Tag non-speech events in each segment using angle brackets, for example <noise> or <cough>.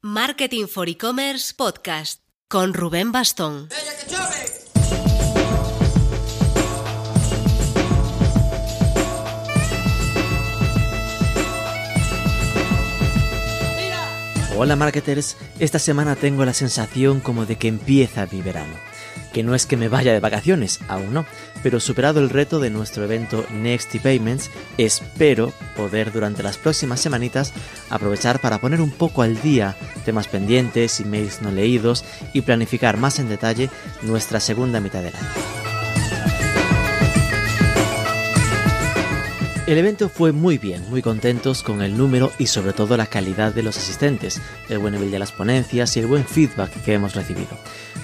Marketing for E-Commerce Podcast con Rubén Bastón. Hola marketers, esta semana tengo la sensación como de que empieza mi verano. Que no es que me vaya de vacaciones, aún no, pero superado el reto de nuestro evento Next Payments, espero poder durante las próximas semanitas aprovechar para poner un poco al día temas pendientes, emails no leídos y planificar más en detalle nuestra segunda mitad del año. El evento fue muy bien, muy contentos con el número y sobre todo la calidad de los asistentes, el buen nivel de las ponencias y el buen feedback que hemos recibido.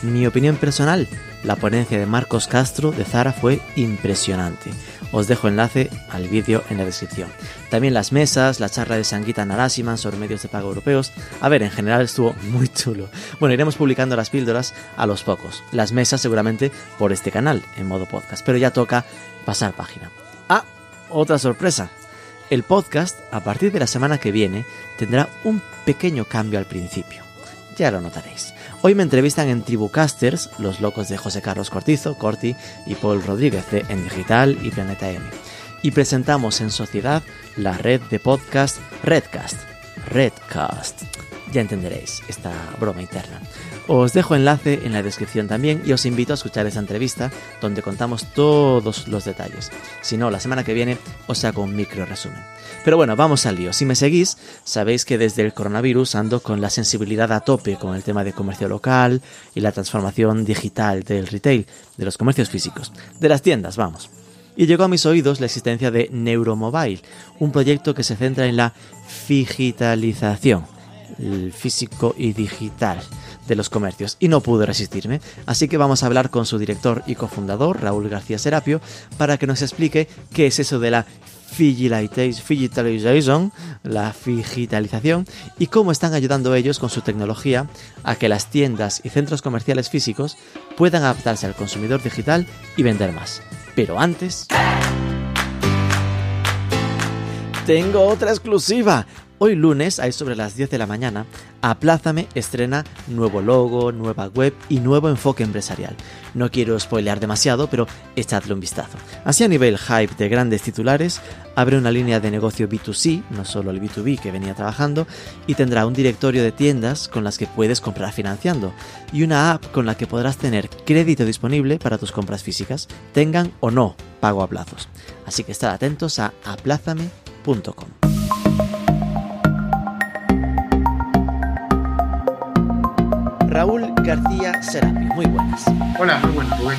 Mi opinión personal, la ponencia de Marcos Castro de Zara fue impresionante. Os dejo enlace al vídeo en la descripción. También las mesas, la charla de Sanguita Narasiman sobre medios de pago europeos. A ver, en general estuvo <laughs> muy chulo. Bueno, iremos publicando las píldoras a los pocos. Las mesas seguramente por este canal, en modo podcast. Pero ya toca pasar página. Ah, otra sorpresa. El podcast, a partir de la semana que viene, tendrá un pequeño cambio al principio. Ya lo notaréis. Hoy me entrevistan en Tribucasters, los locos de José Carlos Cortizo, Corti y Paul Rodríguez de En Digital y Planeta M. Y presentamos en sociedad la red de podcast Redcast. Redcast. Ya entenderéis esta broma interna. Os dejo enlace en la descripción también y os invito a escuchar esa entrevista donde contamos todos los detalles. Si no, la semana que viene os hago un micro resumen. Pero bueno, vamos al lío. Si me seguís, sabéis que desde el coronavirus ando con la sensibilidad a tope con el tema de comercio local y la transformación digital del retail, de los comercios físicos, de las tiendas, vamos y llegó a mis oídos la existencia de Neuromobile, un proyecto que se centra en la digitalización, el físico y digital de los comercios y no pude resistirme, así que vamos a hablar con su director y cofundador, Raúl García Serapio, para que nos explique qué es eso de la digitalization, la digitalización y cómo están ayudando ellos con su tecnología a que las tiendas y centros comerciales físicos puedan adaptarse al consumidor digital y vender más. Pero antes... Tengo otra exclusiva. Hoy lunes, ahí sobre las 10 de la mañana, Aplázame estrena nuevo logo, nueva web y nuevo enfoque empresarial. No quiero spoilear demasiado, pero echadle un vistazo. Así a nivel hype de grandes titulares, abre una línea de negocio B2C, no solo el B2B que venía trabajando, y tendrá un directorio de tiendas con las que puedes comprar financiando, y una app con la que podrás tener crédito disponible para tus compras físicas, tengan o no pago a plazos. Así que estad atentos a aplázame.com. García Serapi. Muy buenas. Hola, muy buenas, Rubén.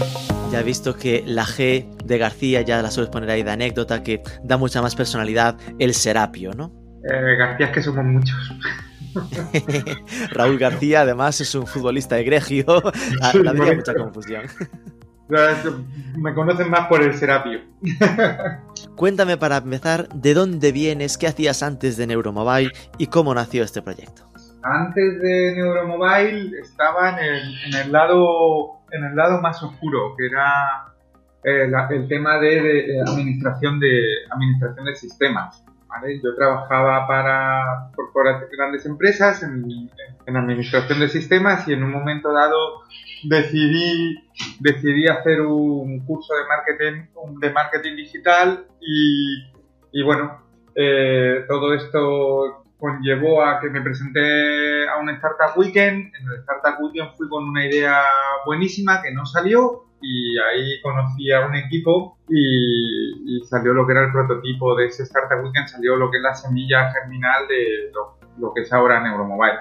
Ya he visto que la G de García ya la sueles poner ahí de anécdota, que da mucha más personalidad el Serapio, ¿no? Eh, García es que somos muchos. <laughs> Raúl García, además, es un futbolista egregio. <laughs> Habría mucha confusión. <laughs> Me conocen más por el Serapio. Cuéntame para empezar, ¿de dónde vienes? ¿Qué hacías antes de Neuromobile? ¿Y cómo nació este proyecto? Antes de Neuromobile estaba en el, lado en el lado más oscuro, que era eh, el tema de, administración de administración de sistemas. Yo trabajaba para, grandes empresas en, administración de sistemas y en un momento dado decidí, decidí hacer un curso de marketing, de marketing digital y, bueno, eh, todo esto conllevó a que me presenté a un Startup Weekend. En el Startup Weekend fui con una idea buenísima que no salió y ahí conocí a un equipo y, salió lo que era el prototipo de ese Startup Weekend, salió lo que es la semilla germinal de lo, que es ahora Neuromobile.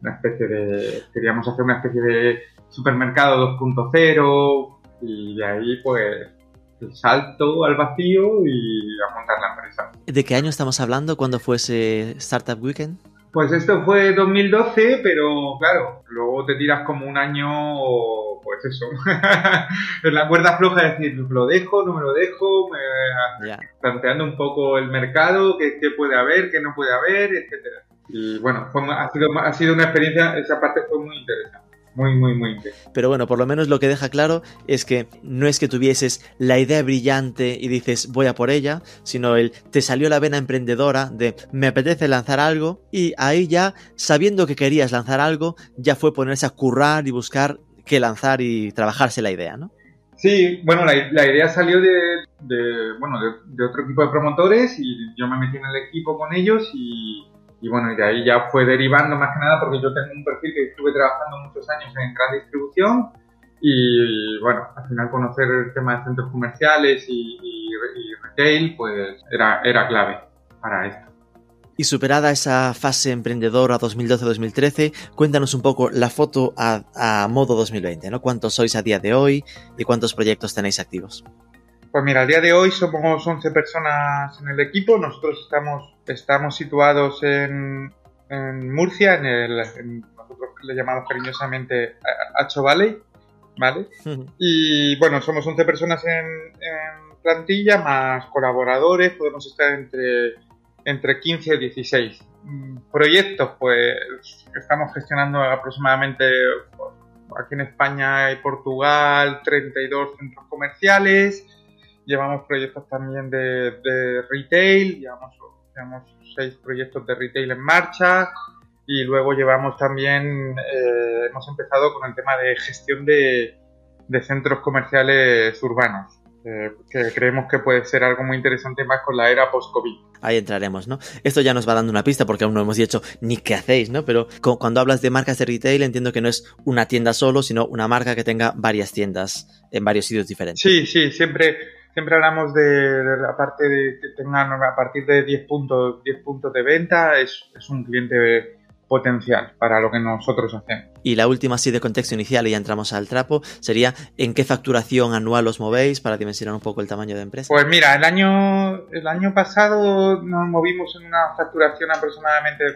Una especie de, queríamos hacer una especie de supermercado 2.0 y de ahí pues el salto al vacío y a montar la empresa. ¿De qué año estamos hablando? ¿Cuándo fue ese Startup Weekend? Pues esto fue 2012, pero claro, luego te tiras como un año, pues eso, <laughs> en la cuerda floja de decir, ¿lo dejo, no me lo dejo? Planteando un poco el mercado, qué, puede haber, qué no puede haber, etcétera. Y bueno, ha, sido, ha sido una experiencia, esa parte fue muy interesante. Muy, muy, muy intenso. Pero bueno, por lo menos lo que deja claro es que no es que tuvieses la idea brillante y dices voy a por ella, sino el te salió la vena emprendedora de me apetece lanzar algo y ahí ya, sabiendo que querías lanzar algo, ya fue ponerse a currar y buscar qué lanzar y trabajarse la idea, ¿no? Sí, bueno, la, idea salió de, bueno, de, otro equipo de promotores y yo me metí en el equipo con ellos y, y bueno, y de ahí ya fue derivando más que nada porque yo tengo un perfil que estuve trabajando muchos años en gran distribución y bueno, al final conocer el tema de centros comerciales y, retail pues era, era clave para esto. Y superada esa fase emprendedora 2012-2013, cuéntanos un poco la foto a, modo 2020, ¿no? ¿Cuántos sois a día de hoy y cuántos proyectos tenéis activos? Pues mira, a día de hoy somos 11 personas en el equipo. Nosotros estamos, estamos situados en, Murcia, en el, nosotros le llamamos cariñosamente Hacho Valley, ¿vale? Y bueno, somos 11 personas en, en plantilla, más colaboradores, podemos estar entre entre 15 y 16. Mm, proyectos, pues estamos gestionando aproximadamente pues, aquí en España y Portugal 32 centros comerciales. Llevamos proyectos también de, retail, llevamos, llevamos seis proyectos de retail en marcha y luego llevamos también, eh, hemos empezado con el tema de gestión de, de centros comerciales urbanos que creemos que puede ser algo muy interesante más con la era post-COVID. Ahí entraremos, ¿no? Esto ya nos va dando una pista porque aún no hemos dicho ni qué hacéis, ¿no? Pero cuando hablas de marcas de retail entiendo que no es una tienda solo, sino una marca que tenga varias tiendas en varios sitios diferentes. Sí, sí, siempre, siempre hablamos de, la parte de que tengan a partir de 10 puntos, 10 puntos de venta, es, es un cliente potencial para lo que nosotros hacemos. Y la última, así de contexto inicial, y ya entramos al trapo, sería ¿en qué facturación anual os movéis para dimensionar un poco el tamaño de empresa? Pues mira, el año, el año pasado nos movimos en una facturación aproximadamente de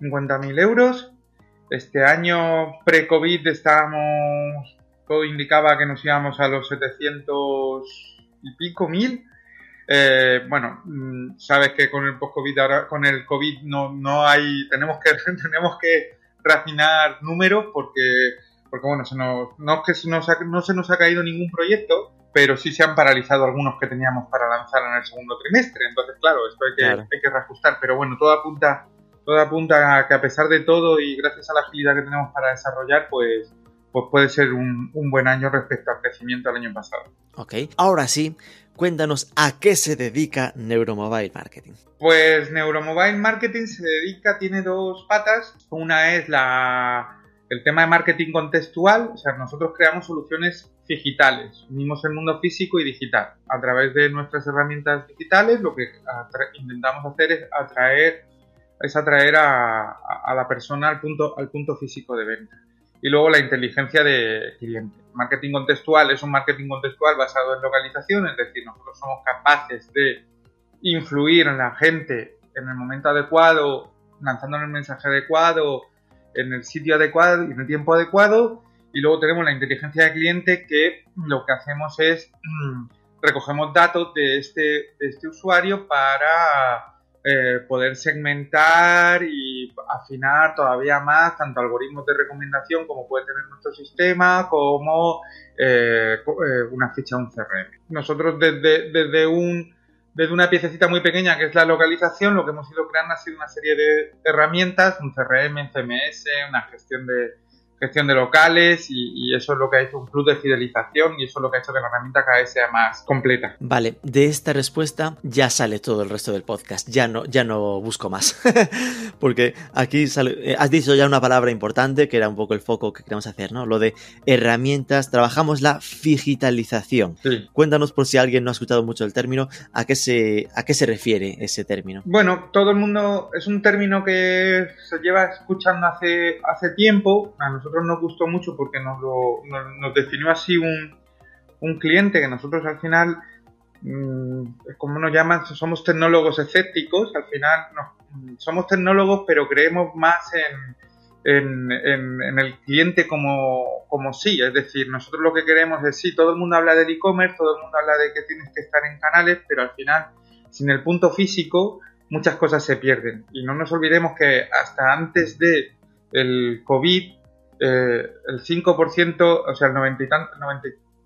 450.000 euros. Este año pre-COVID estábamos, todo indicaba que nos íbamos a los 700 y pico mil. Eh, bueno, mm, sabes que con el post-COVID ahora, con el COVID no, no hay, tenemos que, <laughs> tenemos que refinar números porque, porque bueno, se nos, no es que se nos no se nos ha caído ningún proyecto, pero sí se han paralizado algunos que teníamos para lanzar en el segundo trimestre. Entonces, claro, esto hay que, hay que reajustar. Pero bueno, todo apunta, todo apunta a que a pesar de todo y gracias a la agilidad que tenemos para desarrollar, pues, pues puede ser un, un buen año respecto al crecimiento del año pasado. Ok, ahora sí, Cuéntanos a qué se dedica Neuromobile Marketing. Pues Neuromobile Marketing se dedica, tiene dos patas. Una es la, el tema de marketing contextual, o sea, nosotros creamos soluciones digitales, unimos el mundo físico y digital. A través de nuestras herramientas digitales lo que intentamos hacer es atraer, es atraer a, a, la persona al punto, al punto físico de venta y luego la inteligencia de cliente. Marketing contextual es un marketing contextual basado en localización, es decir, nosotros somos capaces de influir en la gente en el momento adecuado, lanzando el mensaje adecuado, en el sitio adecuado y en el tiempo adecuado. Y luego tenemos la inteligencia de cliente que lo que hacemos es mm, recogemos datos de este, de este usuario para eh, poder segmentar y afinar todavía más tanto algoritmos de recomendación como puede tener nuestro sistema como eh, eh, una ficha de un CRM. Nosotros desde, desde, un, desde una piececita muy pequeña que es la localización, lo que hemos ido creando ha sido una serie de herramientas, un CRM, un CMS, una gestión de, gestión de locales y, eso es lo que ha hecho un club de fidelización y eso es lo que ha hecho que la herramienta cada vez sea más completa. Vale, de esta respuesta ya sale todo el resto del podcast, ya no, ya no busco más, <laughs> porque aquí sale, eh, has dicho ya una palabra importante que era un poco el foco que queremos hacer, ¿no? Lo de herramientas, trabajamos la digitalización. Cuéntanos por si alguien no ha escuchado mucho el término, ¿a qué se, a qué se refiere ese término? Bueno, todo el mundo, es un término que se lleva escuchando hace, hace tiempo, a nosotros nosotros nos gustó mucho porque nos, lo, nos, definió así un, un, cliente que nosotros al final, mmm, como nos llaman, somos tecnólogos escépticos, al final somos tecnólogos pero creemos más en, en, en, el cliente como, como sí, es decir, nosotros lo que queremos es sí, todo el mundo habla del e-commerce, todo el mundo habla de que tienes que estar en canales, pero al final, sin el punto físico, muchas cosas se pierden. Y no nos olvidemos que hasta antes de el COVID eh, el 5%, o sea, el 90 y tanto,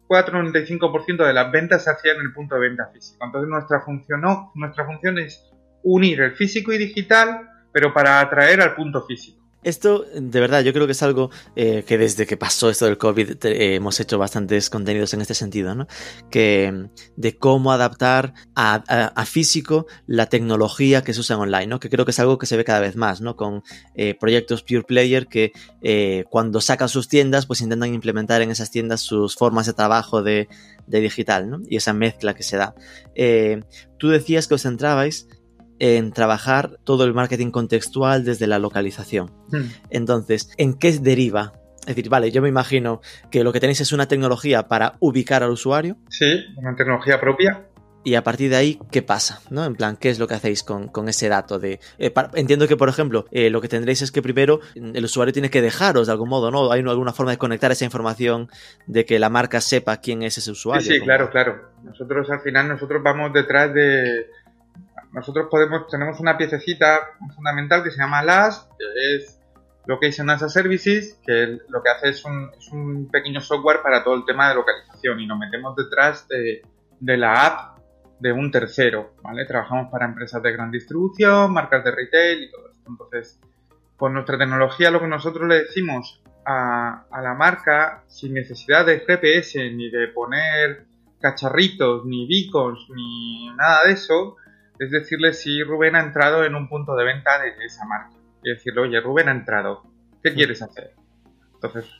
94-95% de las ventas se hacían en el punto de venta físico. Entonces nuestra función, no, nuestra función es unir el físico y digital, pero para atraer al punto físico. Esto, de verdad, yo creo que es algo eh, que desde que pasó esto del COVID eh, hemos hecho bastantes contenidos en este sentido, ¿no? Que de cómo adaptar a, físico la tecnología que se usa online, ¿no? Que creo que es algo que se ve cada vez más, ¿no? Con eh, proyectos pure player que cuando sacan sus tiendas, pues intentan implementar en esas tiendas sus formas de trabajo de, de digital, ¿no? Y esa mezcla que se da. tú decías que os centrabais en trabajar todo el marketing contextual desde la localización. Hmm. Entonces, ¿en qué deriva? Es decir, vale, yo me imagino que lo que tenéis es una tecnología para ubicar al usuario. Sí, una tecnología propia. Y a partir de ahí, ¿qué pasa? ¿No? En plan, ¿qué es lo que hacéis con, ese dato? de eh, Entiendo que, por ejemplo, eh, lo que tendréis es que primero el usuario tiene que dejaros de algún modo, ¿no? ¿Hay alguna forma de conectar esa información de que la marca sepa quién es ese usuario? Sí, sí claro, claro. Nosotros al final, nosotros vamos detrás de, nosotros podemos, tenemos una piececita fundamental que se llama LAS, que es Location as a Services, que lo que hace es un, pequeño software para todo el tema de localización y nos metemos detrás de, la app de un tercero, ¿vale? Trabajamos para empresas de gran distribución, marcas de retail y todo esto. Entonces, con nuestra tecnología lo que nosotros le decimos a, a la marca, sin necesidad de GPS, ni de poner cacharritos, ni beacons, ni nada de eso, es decirle si Rubén ha entrado en un punto de venta de esa marca. Y decirle, oye, Rubén ha entrado, ¿qué quieres hacer? Entonces,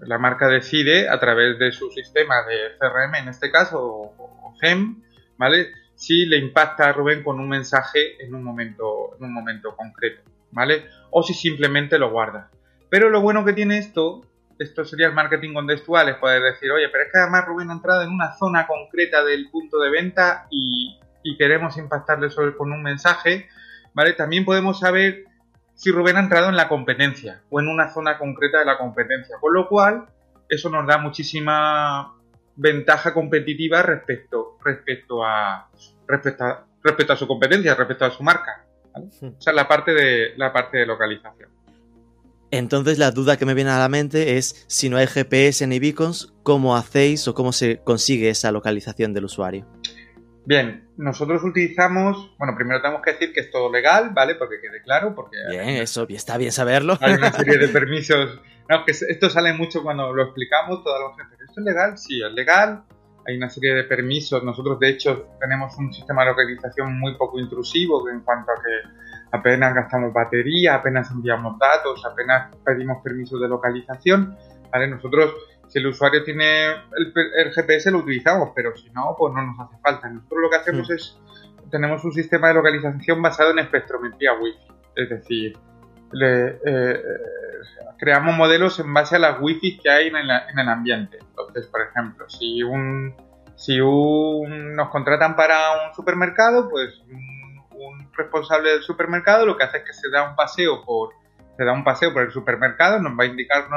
la marca decide a través de su sistema de CRM, en este caso, o, GEM, ¿vale? Si le impacta a Rubén con un mensaje en un momento, en un momento concreto, ¿vale? O si simplemente lo guarda. Pero lo bueno que tiene esto, esto sería el marketing contextual, es poder decir, oye, pero es que además Rubén ha entrado en una zona concreta del punto de venta y, y queremos impactarle sobre, con un mensaje, ¿vale? También podemos saber si Rubén ha entrado en la competencia o en una zona concreta de la competencia, con lo cual eso nos da muchísima ventaja competitiva respecto, respecto, a, respecto, a, respecto a su competencia, respecto a su marca. ¿vale? O sea, la parte de, la parte de localización. Entonces la duda que me viene a la mente es si no hay GPS ni beacons, ¿cómo hacéis o cómo se consigue esa localización del usuario? Bien, nosotros utilizamos, bueno, primero tenemos que decir que es todo legal, ¿vale? Porque quede claro, porque... Bien, eso, está bien saberlo. Hay una <laughs> serie de permisos. No, que esto sale mucho cuando lo explicamos, toda la gente. ¿Esto es legal? Sí, es legal. Hay una serie de permisos. Nosotros, de hecho, tenemos un sistema de localización muy poco intrusivo en cuanto a que apenas gastamos batería, apenas enviamos datos, apenas pedimos permisos de localización, ¿vale? Nosotros si el usuario tiene el, GPS lo utilizamos, pero si no, pues no nos hace falta. Nosotros lo que hacemos hmm. es, tenemos un sistema de localización basado en espectrometría Wi-Fi. Es decir, eh, creamos modelos en base a las Wi-Fi que hay en el, ambiente. Entonces, por ejemplo, si un si un, nos contratan para un supermercado, pues un responsable del supermercado lo que hace es que se da un paseo por se da un paseo por el supermercado, nos va a indicar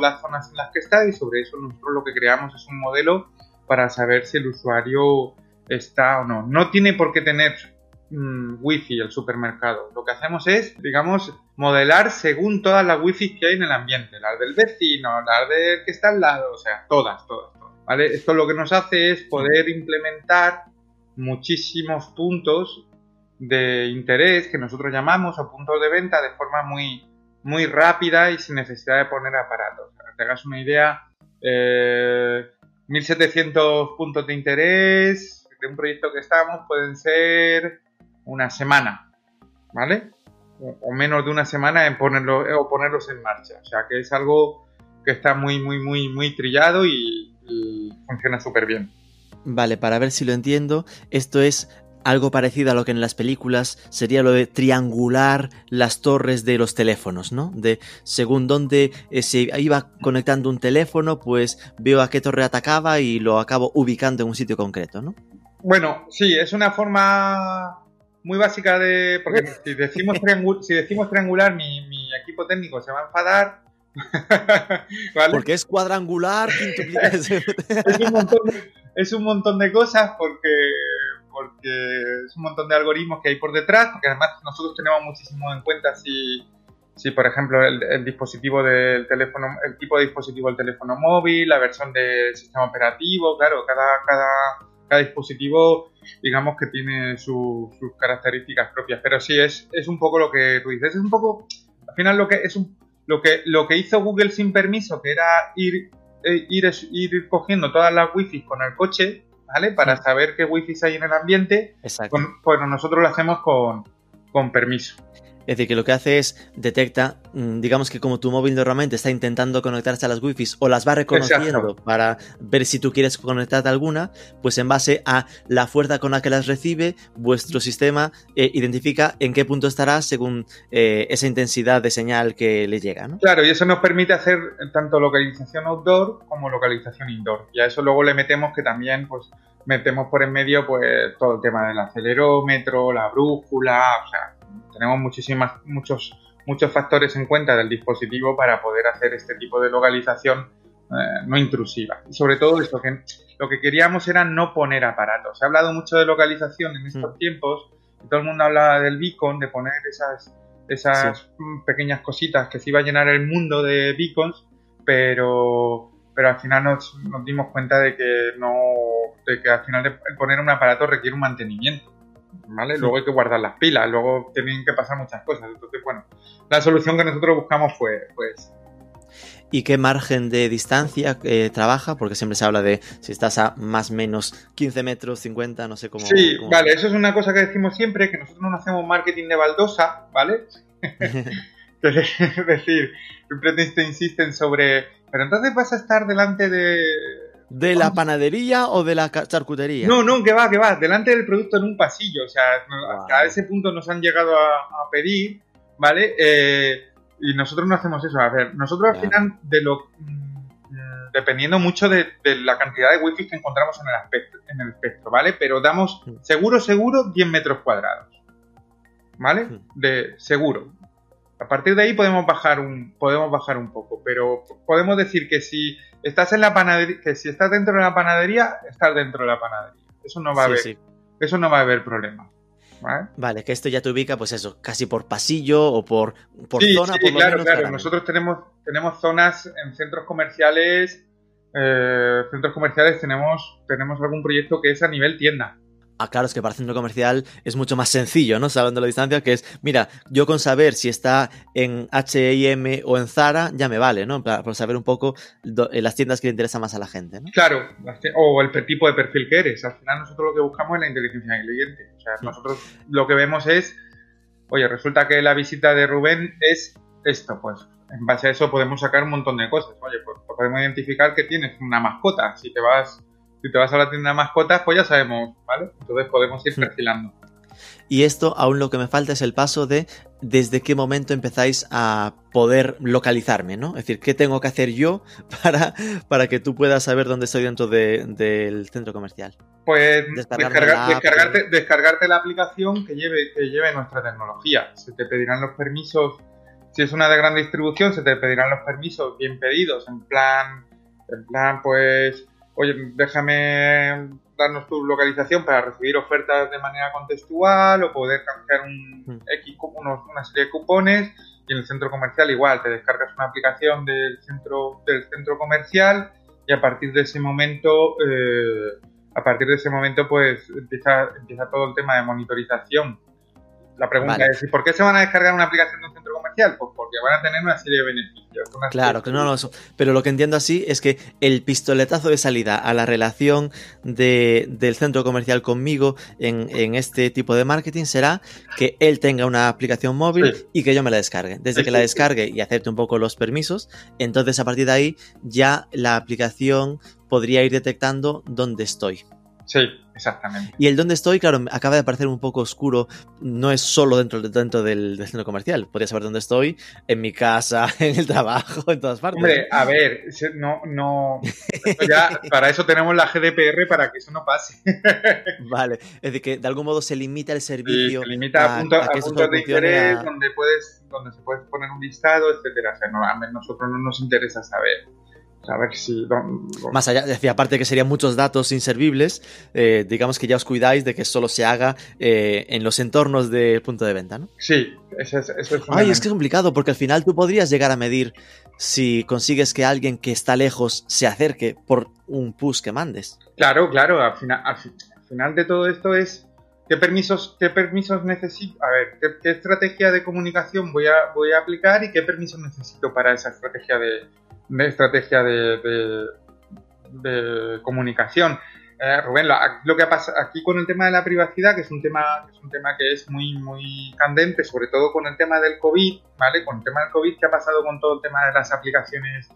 las zonas en las que está y sobre eso nosotros lo que creamos es un modelo para saber si el usuario está o no. No tiene por qué tener mm, wifi el supermercado. Lo que hacemos es, digamos, modelar según todas las wifi que hay en el ambiente, las del vecino, las del que está al lado, o sea, todas, todas, todas. Esto lo que nos hace es poder implementar muchísimos puntos de interés que nosotros llamamos o puntos de venta de forma muy, muy rápida y sin necesidad de poner aparatos. Para que te hagas una idea, 1700 eh, puntos de interés de un proyecto que estamos pueden ser una semana, ¿vale? O, menos de una semana en ponerlo, o ponerlos en marcha. O sea que es algo que está muy, muy, muy, muy trillado y, y funciona súper bien. Vale, para ver si lo entiendo, esto es algo parecido a lo que en las películas sería lo de triangular las torres de los teléfonos, ¿no? De según dónde eh, se iba conectando un teléfono, pues veo a qué torre atacaba y lo acabo ubicando en un sitio concreto, ¿no? Bueno, sí, es una forma muy básica de... Porque si decimos, si decimos triangular, mi, equipo técnico se va a enfadar. <laughs> Porque es cuadrangular, <laughs> es, un montón es un montón de cosas porque porque es un montón de algoritmos que hay por detrás, porque además nosotros tenemos muchísimo en cuenta si, si por ejemplo el, dispositivo del teléfono, el tipo de dispositivo del teléfono móvil, la versión del sistema operativo, claro, cada, cada, cada dispositivo digamos que tiene sus características propias, pero sí es, es un poco lo que tú dices, es un poco, al final lo que es un, lo que, lo que hizo Google sin permiso, que era ir, eh, ir, ir cogiendo todas las wifi con el coche, ¿vale? Para saber qué wifi hay en el ambiente, Exacto. pues nosotros lo hacemos con, con permiso. Es decir, que lo que hace es detecta, mm, digamos que como tu móvil normalmente está intentando conectarse a las wifi o las va reconociendo para ver si tú quieres conectarte a alguna, pues en base a la fuerza con la que las recibe, vuestro sistema eh, identifica en qué punto estará según eh, esa intensidad de señal que le llega. ¿no? Claro, y eso nos permite hacer tanto localización outdoor como localización indoor. Y a eso luego le metemos que también, pues, metemos por en medio pues todo el tema del acelerómetro, la brújula, o sea, tenemos muchísimas, muchos, muchos factores en cuenta del dispositivo para poder hacer este tipo de localización eh, no intrusiva. Y sobre todo esto, que lo que queríamos era no poner aparatos. Se ha hablado mucho de localización en estos mm. tiempos, y todo el mundo hablaba del beacon, de poner esas, esas pequeñas cositas que se iba a llenar el mundo de beacons, pero pero al final nos, nos dimos cuenta de que no de que al final el poner un aparato requiere un mantenimiento ¿vale? Luego hay que guardar las pilas, luego tienen que pasar muchas cosas. Entonces, bueno, la solución que nosotros buscamos fue, pues... ¿Y qué margen de distancia eh, trabaja? Porque siempre se habla de si estás a más o menos 15 metros, 50, no sé cómo. Sí, vale, eso es una cosa que decimos siempre, que nosotros no hacemos marketing de baldosa, ¿vale? <laughs> <laughs> es decir, siempre te insisten sobre, pero entonces vas a estar delante de, ¿De la panadería o de la charcutería? No, no, que va, que va, delante del producto en un pasillo. O sea, a ese punto nos han llegado a, pedir, ¿vale? Eh, y nosotros no hacemos eso. A ver, nosotros al final, de lo mm, dependiendo mucho de, la cantidad de wifi que encontramos en el, aspecto, en el espectro, ¿vale? Pero damos mm. seguro, seguro, 10 metros cuadrados. ¿Vale? Mm. De seguro. A partir de ahí podemos bajar un, podemos bajar un poco, pero podemos decir que si estás en la panadería, que si estás dentro de la panadería, estás dentro de la panadería. Eso no va a haber, eso no va a haber problema. ¿vale? que esto ya te ubica, pues eso, casi por pasillo o por, por zona. Sí, claro, claro. Nosotros tenemos, tenemos zonas en centros comerciales, eh, centros comerciales tenemos, tenemos algún proyecto que es a nivel tienda. Ah, claro, es que para centro comercial es mucho más sencillo, ¿no? Sabiendo la distancia, que es, mira, yo con saber si está en HM o en Zara, ya me vale, ¿no? Para, saber un poco eh, las tiendas que le interesan más a la gente, ¿no? Claro, o el tipo de perfil que eres. Al final nosotros lo que buscamos es la inteligencia del cliente. O sea, nosotros lo que vemos es, oye, resulta que la visita de Rubén es esto, pues en base a eso podemos sacar un montón de cosas. Oye, pues podemos identificar que tienes una mascota. Si te vas si te vas a la tienda de mascotas, pues ya sabemos, ¿vale? Entonces podemos ir perfilando. Y esto, aún lo que me falta es el paso de desde qué momento empezáis a poder localizarme, ¿no? Es decir, ¿qué tengo que hacer yo <laughs> para, para que tú puedas saber dónde estoy dentro del centro comercial? Pues descargarte, descargarte, la aplicación que lleve, que lleve nuestra tecnología. Se te pedirán los permisos, si es una de gran distribución, se te pedirán los permisos bien pedidos, en plan, en plan, pues oye, déjame darnos tu localización para recibir ofertas de manera contextual o poder canjear un hmm. X, una serie de cupones y en el centro comercial igual, te descargas una aplicación del centro, del centro comercial y a partir de ese momento, eh, a partir de ese momento pues empieza, empieza todo el tema de monitorización. La pregunta es, ¿por qué se van a descargar una aplicación de un centro Pues porque van a tener una serie de beneficios Claro, que no, no, pero lo que entiendo así es que el pistoletazo de salida a la relación del centro comercial conmigo en, este tipo de marketing será que él tenga una aplicación móvil y que yo me la descargue. Desde que la descargue y acepte un poco los permisos, entonces a partir de ahí ya la aplicación podría ir detectando dónde estoy. Sí, exactamente. Y el dónde estoy, claro, acaba de parecer un poco oscuro. No es solo dentro, dentro del, centro comercial. Podría saber dónde estoy, en mi casa, <laughs> en el trabajo, en todas partes. Hombre, a ver, no, no. Ya, para eso tenemos la GDPR para que eso no pase. <laughs> vale, es decir, que de algún modo se limita el servicio. se limita a, puntos de interés donde puedes, donde se puede poner un listado, etcétera. O sea, no, a nosotros no nos interesa saber A ver si. Más allá, decía, aparte que serían muchos datos inservibles, eh, digamos que ya os cuidáis de que solo se haga eh, en los entornos del punto de venta, ¿no? Sí, eso es, eso es Ay, es que es complicado, porque al final tú podrías llegar a medir si consigues que alguien que está lejos se acerque por un push que mandes. Claro, claro, al final, al final de todo esto es ¿Qué permisos, qué permisos necesito? A ver, ¿qué, estrategia de comunicación voy a, voy a aplicar y qué permisos necesito para esa estrategia de, estrategia de, comunicación? Eh, Rubén, lo, que pasa aquí con el tema de la privacidad, que es un tema, que es un tema que es muy, muy candente, sobre todo con el tema del COVID, ¿vale? Con el tema del COVID, ¿qué ha pasado con todo el tema de las aplicaciones,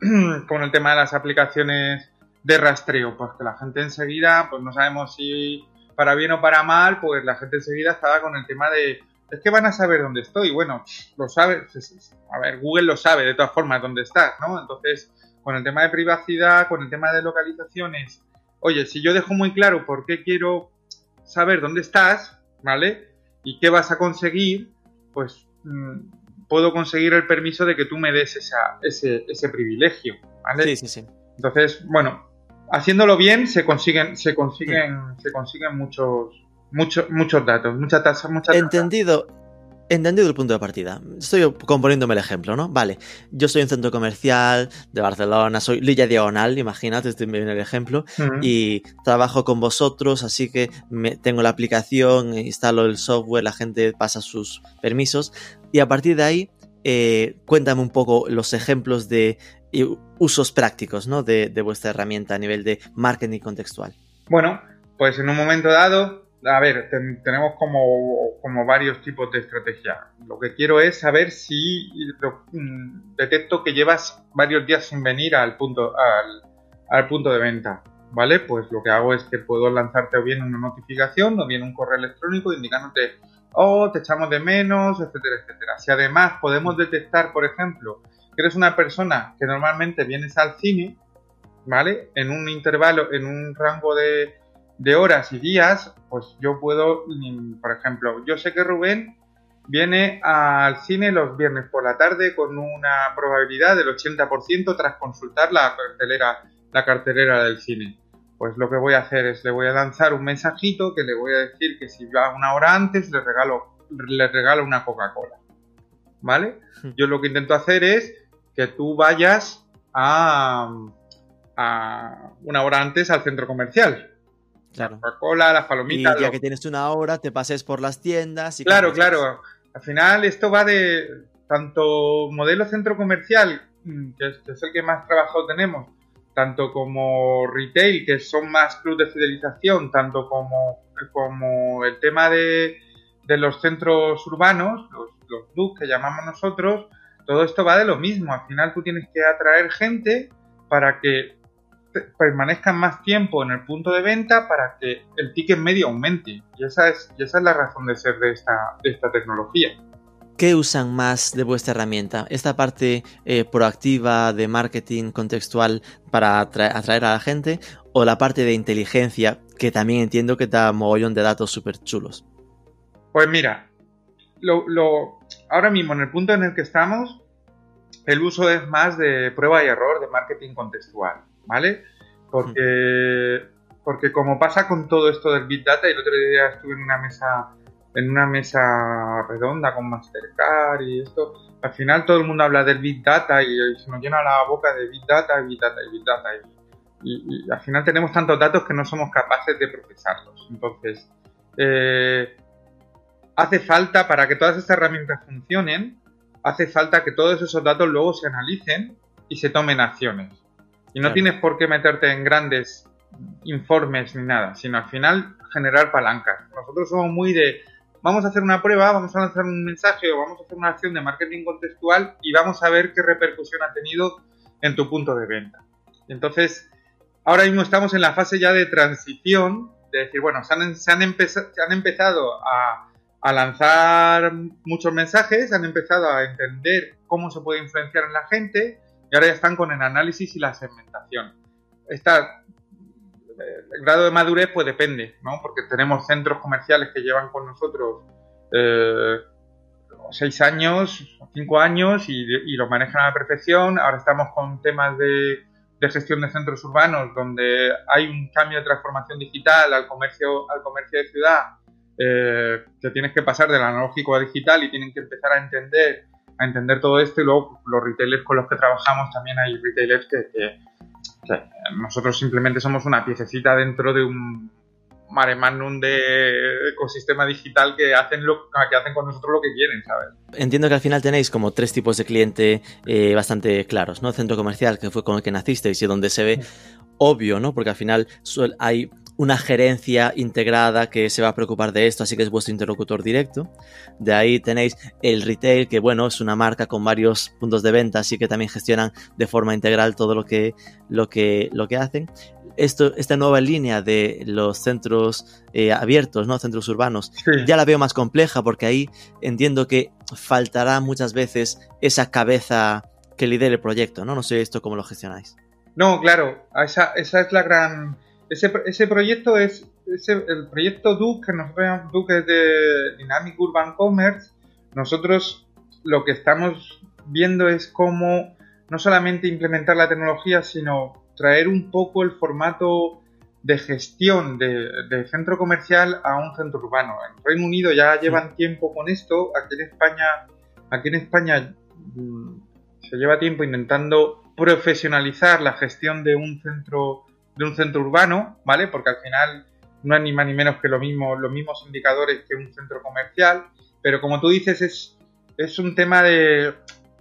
<clears throat> con el tema de las aplicaciones de rastreo? Pues que la gente enseguida, pues no sabemos si para bien o para mal, pues la gente enseguida estaba con el tema de, es que van a saber dónde estoy. Bueno, lo sabe, a ver, Google lo sabe de todas formas dónde estás, ¿no? Entonces, con el tema de privacidad, con el tema de localizaciones, oye, si yo dejo muy claro por qué quiero saber dónde estás, ¿vale? Y qué vas a conseguir, pues mm, puedo conseguir el permiso de que tú me des ese, ese privilegio, ¿vale? Sí, sí, sí. Entonces, bueno, haciéndolo bien se consiguen, se consiguen, se consiguen muchos, muchos, muchos datos, muchas tasas, muchas Entendido. Entendido el punto de partida. Estoy componiéndome el ejemplo, ¿no? Vale, yo soy un centro comercial de Barcelona, soy Lilla Diagonal, imagínate, estoy viendo el ejemplo, y trabajo con vosotros, así que me, tengo la aplicación, instalo el software, la gente pasa sus permisos, y a partir de ahí, eh, cuéntame un poco los ejemplos de y usos prácticos ¿no? de, vuestra herramienta a nivel de marketing contextual? Bueno, pues en un momento dado, a ver, tenemos como, varios tipos de estrategia. Lo que quiero es saber si mm, detecto que llevas varios días sin venir al punto, al, al punto de venta. ¿Vale? Pues lo que hago es que puedo lanzarte o bien una notificación o bien un correo electrónico indicándote, oh, te echamos de menos, etcétera, etcétera. Si además podemos detectar, por ejemplo, eres una persona que normalmente vienes al cine, ¿vale? En un intervalo, en un rango de, horas y días, pues yo puedo, mm, por ejemplo, yo sé que Rubén viene al cine los viernes por la tarde con una probabilidad del 80% tras consultar la cartelera, la cartelera del cine. Pues lo que voy a hacer es le voy a lanzar un mensajito que le voy a decir que si va una hora antes le regalo, le regalo una Coca-Cola. ¿Vale? Hmm. Yo lo que intento hacer es que tú vayas a, a una hora antes al centro comercial. Claro. La Coca-Cola, las palomitas. Y ya que tienes una hora, te pases por las tiendas. Y claro, claro. Al final esto va de tanto modelo centro comercial, mm, que es, el que más trabajado tenemos, tanto como retail, que son más clubes de fidelización, tanto como, como el tema de, de los centros urbanos, los, los que llamamos nosotros, todo esto va de lo mismo. Al final tú tienes que atraer gente para que permanezcan más tiempo en el punto de venta para que el ticket medio aumente. Y esa es, esa es la razón de ser de esta, esta tecnología. ¿Qué usan más de vuestra herramienta? ¿Esta parte eh, proactiva de marketing contextual para atraer a la gente o la parte de inteligencia que también entiendo que da mogollón de datos súper chulos? Pues mira, lo, ahora mismo en el punto en el que estamos, el uso es más de prueba y error, de marketing contextual, ¿vale? Porque, porque como pasa con todo esto del Big Data, y el otro día estuve en una mesa en una mesa redonda con Mastercard y esto, al final todo el mundo habla del Big Data y, se nos llena la boca de Big Data, Big Data y Big Data. Y, y, al final tenemos tantos datos que no somos capaces de procesarlos. Entonces, eh, hace falta, para que todas estas herramientas funcionen, hace falta que todos esos datos luego se analicen y se tomen acciones. Y no tienes por qué meterte en grandes informes ni nada, sino al final generar palancas. Nosotros somos muy de, vamos a hacer una prueba, vamos a lanzar un mensaje o vamos a hacer una acción de marketing contextual y vamos a ver qué repercusión ha tenido en tu punto de venta. Entonces, ahora mismo estamos en la fase ya de transición, de decir, bueno, se han, se han empezado a a lanzar muchos mensajes, han empezado a entender cómo se puede influenciar en la gente y ahora ya están con el análisis y la segmentación. Esta, el grado de madurez pues depende, ¿no? Porque tenemos centros comerciales que llevan con nosotros eh, seis años, cinco años y, lo manejan a la perfección. Ahora estamos con temas de, gestión de centros urbanos donde hay un cambio de transformación digital al comercio, al comercio de ciudad, eh, que tienes que pasar del analógico a digital y tienen que empezar a entender a entender todo esto y luego los retailers con los que trabajamos también hay retailers que nosotros simplemente somos una piececita dentro de un mare magnum de ecosistema digital que hacen lo que hacen con nosotros lo que quieren, ¿sabes? Entiendo que al final tenéis como tres tipos de cliente eh, bastante claros, ¿no? Centro comercial, que fue con el que nacisteis y donde se ve obvio, ¿no? Porque al final hay una gerencia integrada que se va a preocupar de esto, así que es vuestro interlocutor directo. De ahí tenéis el retail, que bueno, es una marca con varios puntos de venta, así que también gestionan de forma integral todo lo que, lo que, lo que hacen. Esto, esta nueva línea de los centros eh, abiertos, ¿no? Centros urbanos, ya la veo más compleja porque ahí entiendo que faltará muchas veces esa cabeza que lidere el proyecto, ¿no? No sé esto cómo lo gestionáis. No, claro, esa, esa es la gran ese, ese proyecto es el proyecto Duke, que nosotros Duke es de Dynamic Urban Commerce. Nosotros lo que estamos viendo es cómo no solamente implementar la tecnología, sino traer un poco el formato de gestión de, centro comercial a un centro urbano. En Reino Unido ya llevan tiempo con esto, aquí en España, aquí en España mm, se lleva tiempo intentando profesionalizar la gestión de un centro de un centro urbano, ¿vale? Porque al final no hay ni más ni menos que lo mismo, los mismos indicadores que un centro comercial, pero como tú dices, es, es un tema de,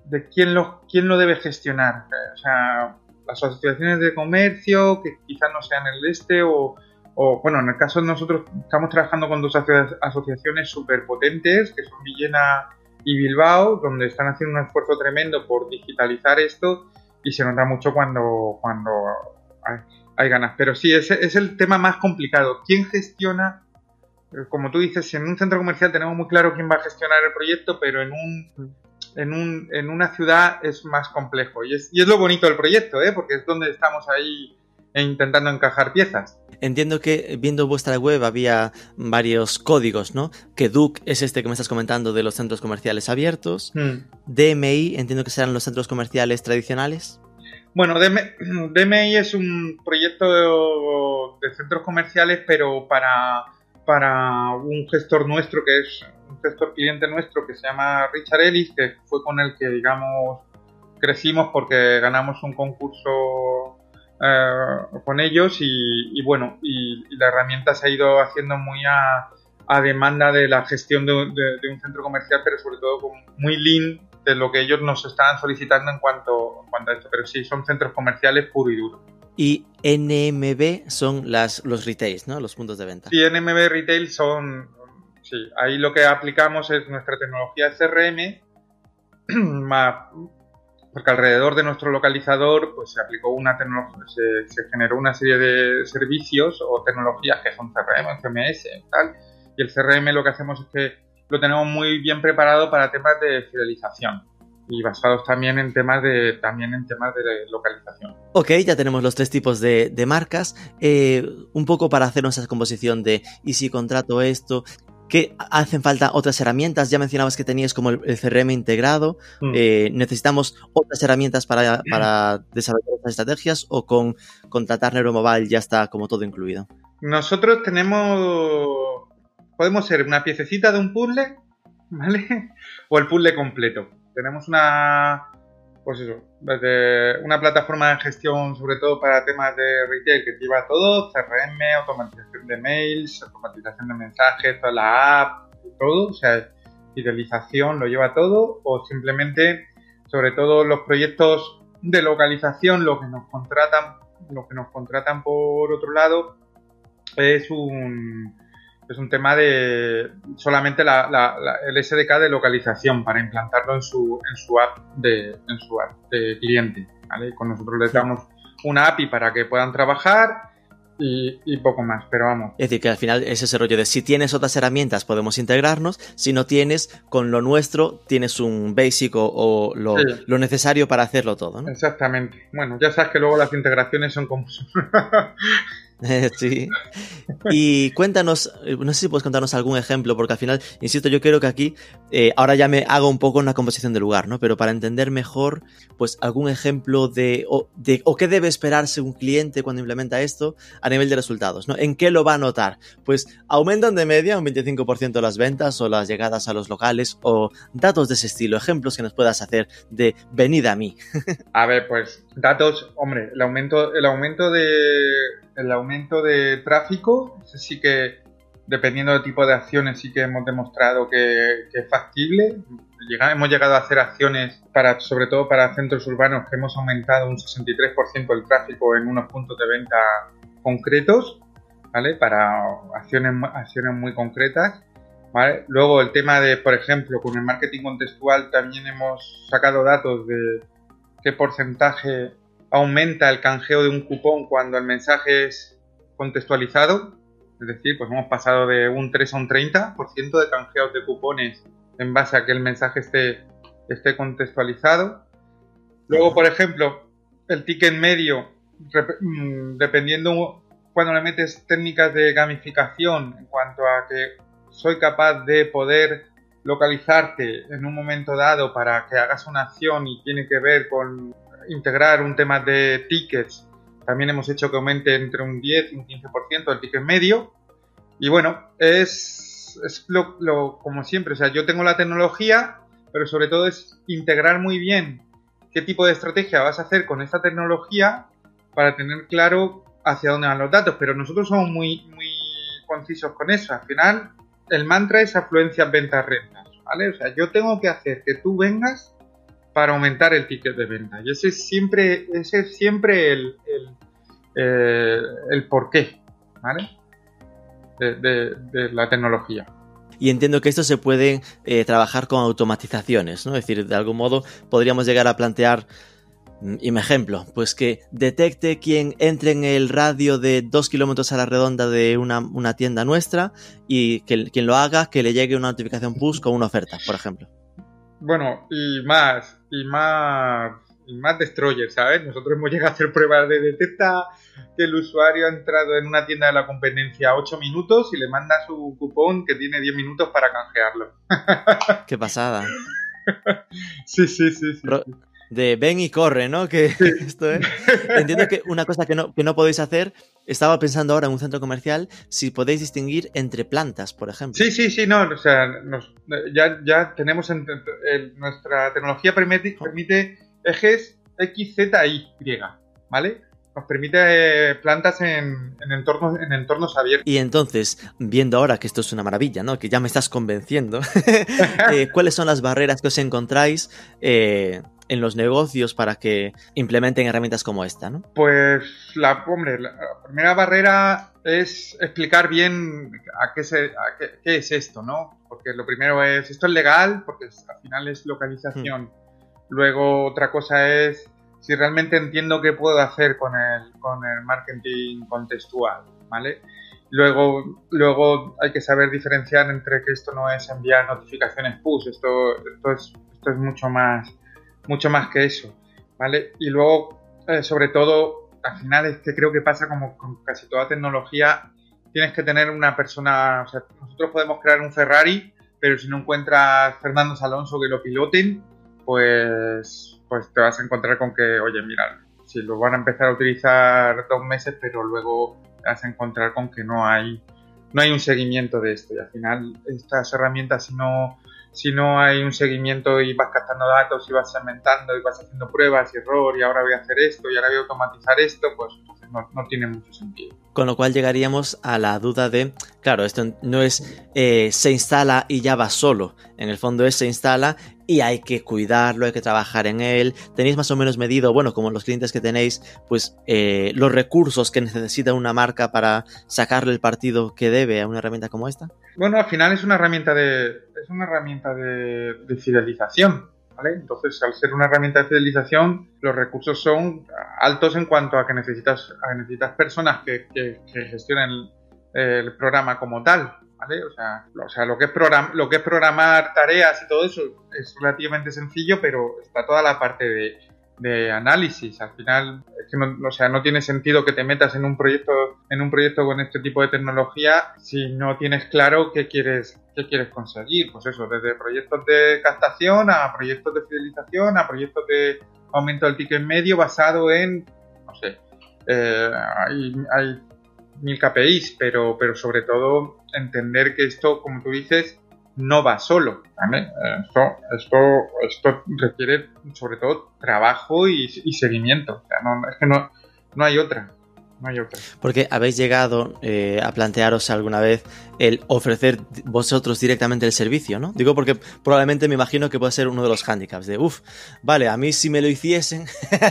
de quién, lo, quién lo debe gestionar. O sea, las asociaciones de comercio, que quizás no sean el este, o, o bueno, en el caso de nosotros estamos trabajando con dos asociaciones súper potentes, que son Villena y Bilbao, donde están haciendo un esfuerzo tremendo por digitalizar esto y se nota mucho cuando, cuando hay ganas. Pero sí, ese es el tema más complicado. ¿Quién gestiona? Eh, como tú dices, en un centro comercial tenemos muy claro quién va a gestionar el proyecto, pero en un, en, un, en una ciudad es más complejo. Y es, y es lo bonito del proyecto, ¿eh? porque es donde estamos ahí intentando encajar piezas. Entiendo que viendo vuestra web había varios códigos, ¿no? Que DUC es este que me estás comentando de los centros comerciales abiertos. Hmm. DMI, entiendo que serán los centros comerciales tradicionales. Bueno, DMI <clears throat> es un proyecto de, centros comerciales, pero para, para un gestor nuestro, que es un gestor cliente nuestro, que se llama Richard Ellis, que fue con el que, digamos, crecimos porque ganamos un concurso eh, con ellos y, bueno, y, la herramienta se ha ido haciendo muy a, demanda de la gestión de, de, un centro comercial, pero sobre todo muy lean de lo que ellos nos estaban solicitando en cuanto, a esto. Pero sí, son centros comerciales puro y duro. Y NMB son las, los retails, ¿no? Los puntos de venta. Sí, NMB Retail son... Sí, ahí lo que aplicamos es nuestra tecnología CRM, <clears throat> porque alrededor de nuestro localizador pues se aplicó una tecnología, se, generó una serie de servicios o tecnologías que son CRM, CMS, tal, y el CRM lo que hacemos es que lo tenemos muy bien preparado para temas de fidelización y basados también en temas de también en temas de localización. Ok, ya tenemos los tres tipos de, marcas. Eh, un poco para hacernos esa composición de y si contrato esto, ¿qué hacen falta otras herramientas. Ya mencionabas que tenías como el, CRM integrado. Mm. Eh, ¿Necesitamos otras herramientas para, para <clears throat> desarrollar estas estrategias o con contratar Neuromobile ya está como todo incluido? Nosotros tenemos podemos ser una piececita de un puzzle, ¿vale? O el puzzle completo. Tenemos una, pues eso, una plataforma de gestión sobre todo para temas de retail que lleva todo, CRM, automatización de mails, automatización de mensajes, toda la app, todo, o sea, fidelización lo lleva todo, o simplemente, sobre todo los proyectos de localización, lo que nos contratan, lo que nos contratan por otro lado, es un es un tema de solamente el SDK de localización para implantarlo en su, en su app de, en su app de cliente. ¿vale? Con nosotros les damos una API para que puedan trabajar y, poco más, pero vamos. Es decir, que al final es ese rollo de si tienes otras herramientas podemos integrarnos, si no tienes, con lo nuestro tienes un basic o, lo, lo, necesario para hacerlo todo. ¿no? Exactamente. Bueno, ya sabes que luego las integraciones son como... <laughs> <laughs> sí. Y cuéntanos, eh, no sé si puedes contarnos algún ejemplo, porque al final, insisto, yo creo que aquí, eh, ahora ya me hago un poco una composición de lugar, ¿no? Pero para entender mejor, pues algún ejemplo de o, qué debe esperarse un cliente cuando implementa esto a nivel de resultados, ¿no? ¿En qué lo va a notar? Pues aumentan de media un 25% las ventas o las llegadas a los locales o datos de ese estilo, ejemplos que nos puedas hacer de venida a mí. <laughs> a ver, pues datos, hombre, el aumento, el aumento de el aumento de tráfico, sí que dependiendo del tipo de acciones sí que hemos demostrado que, es factible. hemos llegado a hacer acciones para, sobre todo para centros urbanos, que hemos aumentado un 63% el tráfico en unos puntos de venta concretos, ¿vale? Para acciones, acciones muy concretas. ¿Vale? Luego el tema de, por ejemplo, con el marketing contextual también hemos sacado datos de qué porcentaje aumenta el canjeo de un cupón cuando el mensaje es contextualizado. Es decir, pues hemos pasado de un 3 a un 30% de canjeos de cupones en base a que el mensaje esté, esté contextualizado. Luego, por ejemplo, el ticket medio, mm, dependiendo cuando le metes técnicas de gamificación en cuanto a que soy capaz de poder localizarte en un momento dado para que hagas una acción y tiene que ver con integrar un tema de tickets. También hemos hecho que aumente entre un 10 y un 15% el ticket medio. Y bueno, es, es lo, como siempre. O sea, yo tengo la tecnología, pero sobre todo es integrar muy bien qué tipo de estrategia vas a hacer con esta tecnología para tener claro hacia dónde van los datos. Pero nosotros somos muy, muy concisos con eso. Al final, el mantra es afluencia ventas, rentas. ¿Vale? O sea, yo tengo que hacer que tú vengas para aumentar el ticket de venta. Y ese es siempre, ese es siempre el, el, eh, porqué, ¿vale? De, la tecnología. Y entiendo que esto se puede eh, trabajar con automatizaciones, ¿no? Es decir, de algún modo podríamos llegar a plantear, mm, y me ejemplo, pues que detecte quien entre en el radio de dos kilómetros a la redonda de una, una tienda nuestra y que quien lo haga, que le llegue una notificación push con una oferta, por ejemplo. Bueno, y más, y más, y más destroyer, ¿sabes? Nosotros hemos llegado a hacer pruebas de detecta que el usuario ha entrado en una tienda de la competencia 8 minutos y le manda su cupón que tiene 10 minutos para canjearlo. <laughs> Qué pasada. sí, sí, sí. sí de ven y corre, ¿no? Que <laughs> esto es. Entiendo que una cosa que no, que no podéis hacer, estaba pensando ahora en un centro comercial, si podéis distinguir entre plantas, por ejemplo. Sí, sí, sí, no, o sea, ya, ya tenemos nuestra tecnología permite, permite ejes X, Z, Y, ¿vale? nos permite eh, plantas en, entornos, en entornos abiertos. Y entonces, viendo ahora que esto es una maravilla, ¿no? Que ya me estás convenciendo, <laughs> eh, ¿cuáles son las barreras que os encontráis eh, en los negocios para que implementen herramientas como esta, ¿no? Pues la, hombre, la primera barrera es explicar bien a qué, se, qué, es esto, ¿no? Porque lo primero es, esto es legal, porque al final es localización. Hmm. Luego otra cosa es si realmente entiendo qué puedo hacer con el, con el marketing contextual, ¿vale? Luego, luego hay que saber diferenciar entre que esto no es enviar notificaciones push, esto, esto, es, esto es mucho más mucho más que eso, ¿vale? Y luego, eh, sobre todo, al final es que creo que pasa como con casi toda tecnología, tienes que tener una persona, o sea, nosotros podemos crear un Ferrari, pero si no encuentras Fernando Alonso que lo piloten, pues, pues te vas a encontrar con que, oye, mira, si lo van a empezar a utilizar dos meses, pero luego te vas a encontrar con que no hay, no hay un seguimiento de esto. Y al final, estas herramientas, si no si no hay un seguimiento y vas captando datos y vas segmentando y vas haciendo pruebas y error y ahora voy a hacer esto y ahora voy a automatizar esto, pues no, tiene mucho sentido. Con lo cual llegaríamos a la duda de, claro, esto no es eh, se instala y ya va solo, en el fondo es se instala y hay que cuidarlo, hay que trabajar en él. Tenéis más o menos medido, bueno, como los clientes que tenéis, pues eh, los recursos que necesita una marca para sacarle el partido que debe a una herramienta como esta. Bueno, al final es una herramienta de, es una herramienta de, de fidelización. Entonces, al ser una herramienta de fidelización, los recursos son altos en cuanto a que necesitas, necesitas personas que, gestionen el, programa como tal, ¿vale? O sea, o sea lo, que es lo que es programar tareas y todo eso es relativamente sencillo, pero está toda la parte de, de análisis. Al final, es que no, o sea, no tiene sentido que te metas en un proyecto, en un proyecto con este tipo de tecnología si no tienes claro qué quieres, qué quieres conseguir. Pues eso, desde proyectos de captación a proyectos de fidelización, a proyectos de aumento del ticket medio basado en, no sé, eh, hay, hay mil KPIs, pero, pero sobre todo entender que esto, como tú dices, no va solo. Esto, esto, esto requiere sobre todo trabajo y, seguimiento. no, es que no, no hay otra. No hay otra. Porque habéis llegado eh, a plantearos alguna vez el ofrecer vosotros directamente el servicio, ¿no? Digo porque probablemente me imagino que puede ser uno de los handicaps de, uff, vale, a mí si me lo hiciesen,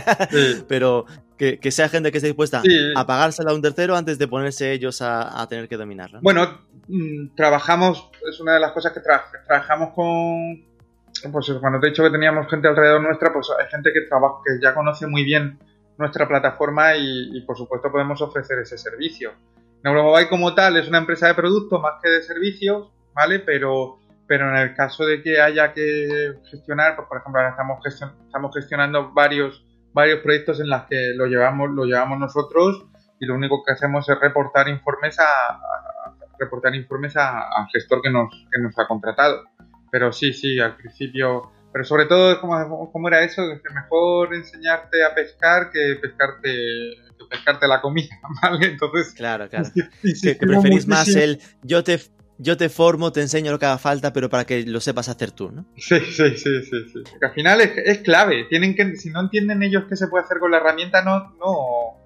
<laughs> pero que, sea gente que esté dispuesta a pagársela a un tercero antes de ponerse ellos a, tener que dominarla. Bueno, mm, trabajamos, es una de las cosas que trabajamos con, pues cuando te he dicho que teníamos gente alrededor nuestra, pues hay gente que trabaja, que ya conoce muy bien nuestra plataforma y, por supuesto podemos ofrecer ese servicio. Neuromobile como tal es una empresa de productos más que de servicios, ¿vale? Pero, pero en el caso de que haya que gestionar, pues por ejemplo ahora estamos, estamos gestionando varios varios proyectos en los que lo llevamos, lo llevamos nosotros y lo único que hacemos es reportar informes a, reportar informes al gestor que nos, que nos ha contratado. Pero sí, sí, al principio, pero sobre todo, ¿cómo, era eso? Es mejor enseñarte a pescar que pescarte, que pescarte la comida, <laughs> ¿vale? Entonces... Claro, claro. <laughs> que, preferís más el yo te yo te formo, te enseño lo que haga falta, pero para que lo sepas hacer tú, ¿no? Sí, sí, sí, sí. sí. al final es, clave. Tienen que, si no entienden ellos qué se puede hacer con la herramienta, no, no,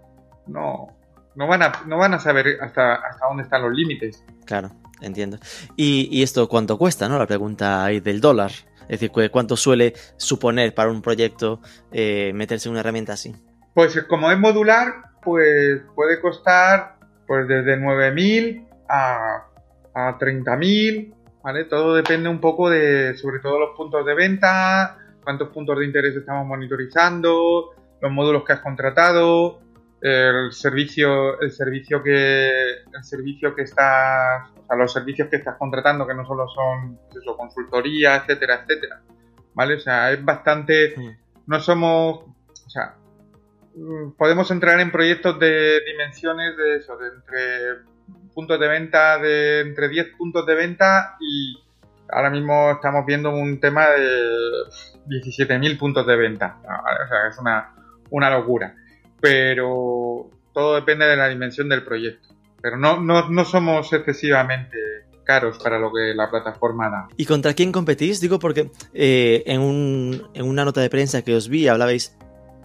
no, no van a, no van a saber hasta, hasta dónde están los límites. Claro, entiendo. Y, esto cuánto cuesta, ¿no? La pregunta ahí del dólar. Es decir, ¿cuánto suele suponer para un proyecto eh, meterse en una herramienta así? Pues como es modular, pues puede costar pues desde 9.000 a a 30.000, ¿vale? Todo depende un poco de, sobre todo, los puntos de venta, cuántos puntos de interés estamos monitorizando, los módulos que has contratado, el servicio, el servicio que, el servicio que estás, o sea, los servicios que estás contratando, que no solo son, pues eso, consultoría, etcétera, etcétera, ¿vale? O sea, es bastante, no somos, o sea, podemos entrar en proyectos de dimensiones de eso, de entre puntos de venta de entre 10 puntos de venta y ahora mismo estamos viendo un tema de 17.000 puntos de venta. O sea, es una, una locura. Pero todo depende de la dimensión del proyecto. Pero no, no, no somos excesivamente caros para lo que la plataforma da. ¿Y contra quién competís? Digo porque eh, en, un, en una nota de prensa que os vi hablabais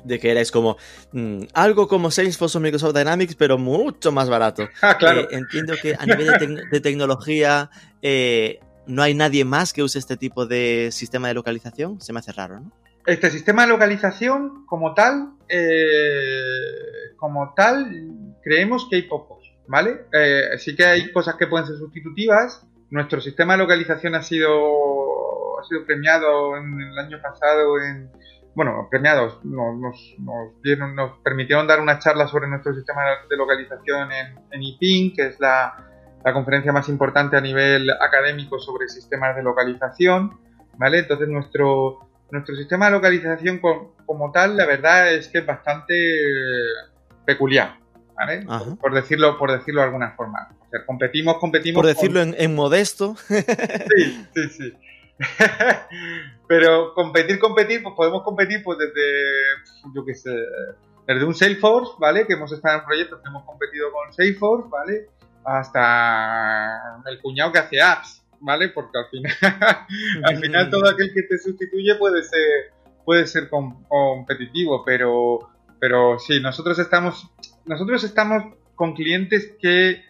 de que erais como mm, algo como Salesforce o Microsoft Dynamics, pero mucho más barato. <laughs> Ah, claro. Eh, entiendo que a nivel <laughs> de, tecnología eh, no hay nadie más que use este tipo de sistema de localización. Se me hace raro, ¿no? Este sistema de localización, como tal, eh, como tal, creemos que hay pocos, ¿vale? sí que hay cosas que pueden ser sustitutivas. Nuestro sistema de localización ha sido, ha sido premiado en el año pasado en bueno, premiados, nos, nos, nos permitieron dar una charla sobre nuestro sistema de localización en, en IPIN, que es la, conferencia más importante a nivel académico sobre sistemas de localización, ¿vale? Entonces nuestro, nuestro sistema de localización como tal, la verdad es que es bastante peculiar, ¿vale? Por, decirlo, por decirlo de alguna forma. O sea, competimos, competimos. Por decirlo en, en, modesto. sí, sí, sí. <laughs> Pero competir, competir, pues podemos competir pues desde, yo qué sé, desde un Salesforce, ¿vale? Que hemos estado en proyectos que hemos competido con Salesforce, ¿vale? Hasta el cuñado que hace apps, ¿vale? Porque al final, <laughs> al final todo aquel que te sustituye puede ser, puede ser competitivo, pero, pero sí, nosotros estamos, nosotros estamos con clientes que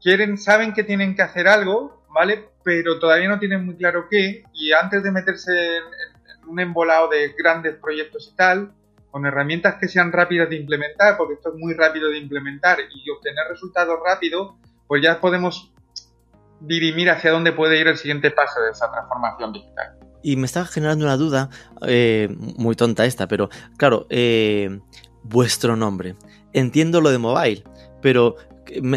quieren, saben que tienen que hacer algo, ¿vale? pero todavía no tienen muy claro qué, y antes de meterse en, un embolado de grandes proyectos y tal, con herramientas que sean rápidas de implementar, porque esto es muy rápido de implementar y obtener resultados rápidos, pues ya podemos dirimir hacia dónde puede ir el siguiente paso de esa transformación digital. Y me estaba generando una duda, eh, muy tonta esta, pero claro, eh, vuestro nombre. Entiendo lo de mobile, pero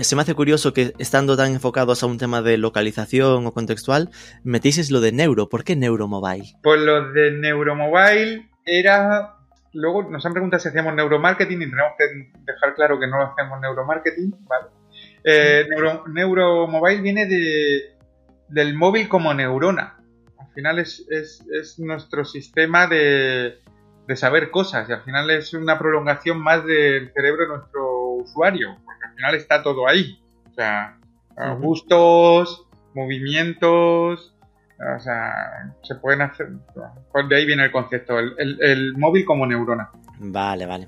se me hace curioso que estando tan enfocados a un tema de localización o contextual, metieses lo de neuro. ¿Por qué neuromobile? Pues lo de neuromobile era luego nos han preguntado si hacíamos neuromarketing y tenemos que dejar claro que no hacemos neuromarketing, ¿vale? Eh, neuro, neuromobile viene de, del móvil como neurona. Al final es, es, nuestro sistema de, de, saber cosas y al final es una prolongación más del cerebro de nuestro usuario, porque final está todo ahí. O sea, gustos, movimientos, o sea, se pueden hacer. Pues de ahí viene el concepto, el, móvil como neurona. Vale, vale.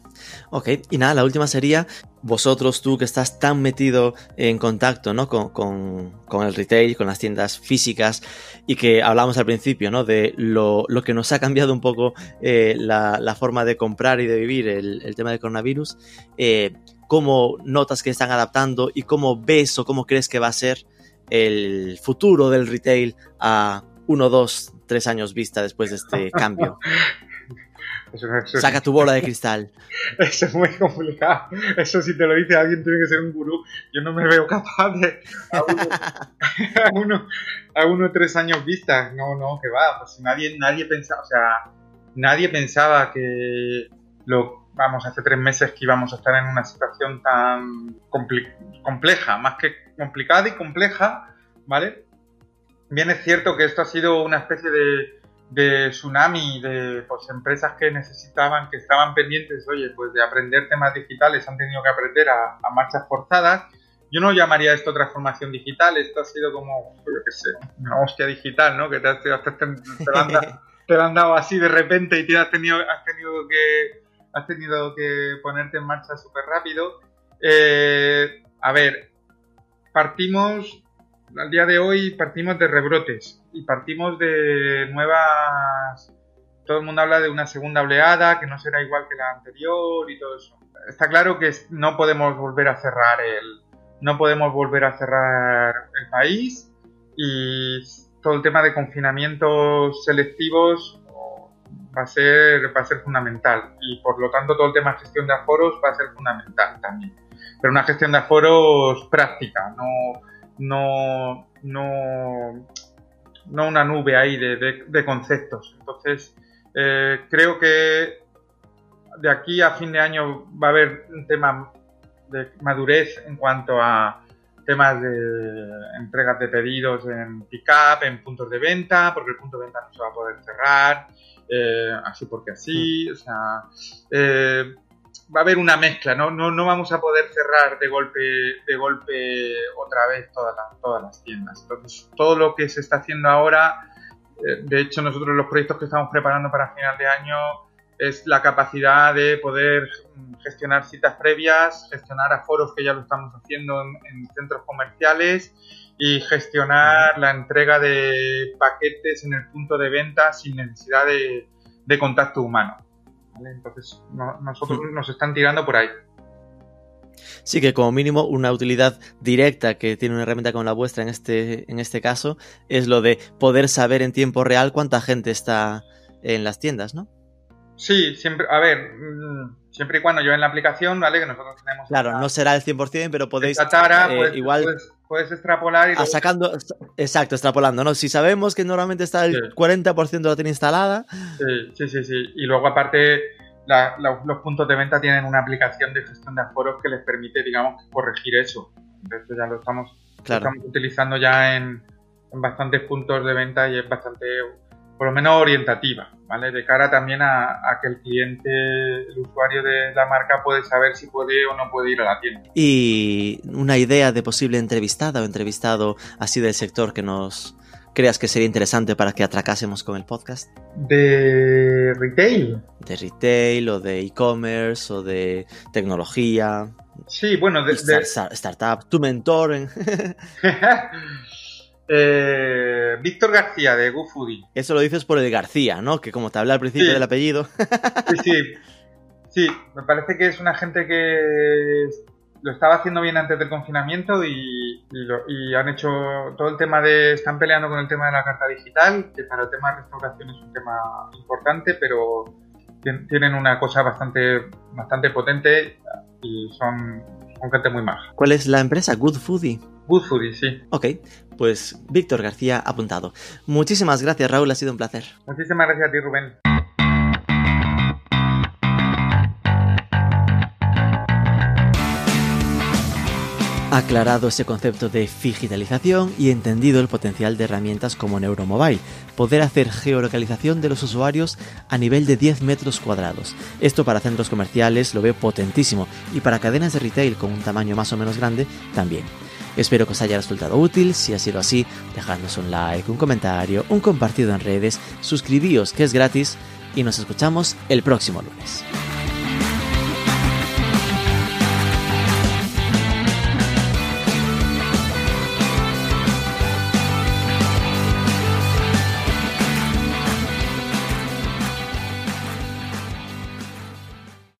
Ok, y nada, la última sería vosotros, tú que estás tan metido en contacto ¿no? con, el retail, con las tiendas físicas y que hablamos al principio ¿no? de lo, que nos ha cambiado un poco eh, la, forma de comprar y de vivir el, tema del coronavirus. Eh, ¿Cómo notas que están adaptando y cómo ves o cómo crees que va a ser el futuro del retail a uno, dos, tres años vista después de este <laughs> cambio? Saca tu bola de cristal. <laughs> Eso es muy complicado. Eso si te lo dice alguien tiene que ser un gurú. Yo no me veo capaz de a uno, <laughs> a uno, tres años vista. No, no, que va. Pues nadie, nadie pensaba, o sea, nadie pensaba que lo, vamos, hace tres meses que íbamos a estar en una situación tan compleja, más que complicada y compleja, ¿vale? Bien es cierto que esto ha sido una especie de, de tsunami de pues, empresas que necesitaban, que estaban pendientes, oye, pues de aprender temas digitales, han tenido que aprender a, marchas forzadas. Yo no llamaría esto transformación digital, esto ha sido como, yo qué sé, una hostia digital, ¿no? Que te, te, te, <laughs> han dado, así de repente y te has tenido, has tenido que has tenido que ponerte en marcha súper rápido. Eh, a ver, partimos, al día de hoy partimos de rebrotes y partimos de nuevas... Todo el mundo habla de una segunda oleada que no será igual que la anterior y todo eso. Está claro que no podemos volver a cerrar el, no podemos volver a cerrar el país y todo el tema de confinamientos selectivos va a ser va a ser fundamental. Y por lo tanto todo el tema de gestión de aforos va a ser fundamental también. Pero una gestión de aforos práctica no no no no una nube ahí de, conceptos. Entonces eh, creo que de aquí a fin de año va a haber un tema de madurez en cuanto a temas de entregas de pedidos en pick-up, en puntos de venta, porque el punto de venta no se va a poder cerrar, eh, así porque así, o sea, eh, va a haber una mezcla, ¿no? ¿no? No vamos a poder cerrar de golpe, de golpe otra vez todas las, todas las tiendas. Entonces, todo lo que se está haciendo ahora, eh, de hecho nosotros los proyectos que estamos preparando para final de año es la capacidad de poder gestionar citas previas, gestionar aforos que ya lo estamos haciendo en centros comerciales y gestionar la entrega de paquetes en el punto de venta sin necesidad de, contacto humano. Entonces, nosotros nos están tirando por ahí. Sí, que como mínimo una utilidad directa que tiene una herramienta como la vuestra en este, en este caso es lo de poder saber en tiempo real cuánta gente está en las tiendas, ¿no? Sí, siempre, a ver, mm, siempre y cuando yo en la aplicación, ¿vale? Que nosotros tenemos... Claro, no será el 100%, pero podéis... Tara, eh, pues, igual... Puedes, extrapolar y... Ah, sacando, exacto, extrapolando, ¿no? Si sabemos que normalmente está el 40% la tiene instalada... Sí, sí, sí, sí. Y luego aparte... los puntos de venta tienen una aplicación de gestión de aforos que les permite, digamos, corregir eso. Entonces ya lo estamos, estamos utilizando ya en, en bastantes puntos de venta y es bastante por lo menos orientativa, ¿vale? De cara también a, que el cliente, el usuario de la marca puede saber si puede o no puede ir a la tienda. Y una idea de posible entrevistada o entrevistado así del sector que nos creas que sería interesante para que atracásemos con el podcast. De retail. De retail o de e-commerce o de tecnología. Sí, bueno, de, startup, tu mentor. En... <laughs> <laughs> Eh, Víctor García de GoFoodie. Eso lo dices por el García, ¿no? Que como te hablé al principio del apellido. sí, sí. Sí, me parece que es una gente que lo estaba haciendo bien antes del confinamiento y, han hecho todo el tema de. Están peleando con el tema de la carta digital, que para el tema de restauración es un tema importante, pero tienen una cosa bastante, bastante potente y son, son gente muy maja. ¿Cuál es la empresa? Good Foodie. Buzuri, sí. Ok, pues Víctor García apuntado. Muchísimas gracias, Raúl, ha sido un placer. Muchísimas gracias a ti, Rubén. Aclarado ese concepto de digitalización y entendido el potencial de herramientas como Neuromobile, poder hacer geolocalización de los usuarios a nivel de 10 metros cuadrados. Esto para centros comerciales lo veo potentísimo y para cadenas de retail con un tamaño más o menos grande también. Espero que os haya resultado útil, si ha sido así, dejadnos un like, un comentario, un compartido en redes, suscribíos que es gratis y nos escuchamos el próximo lunes.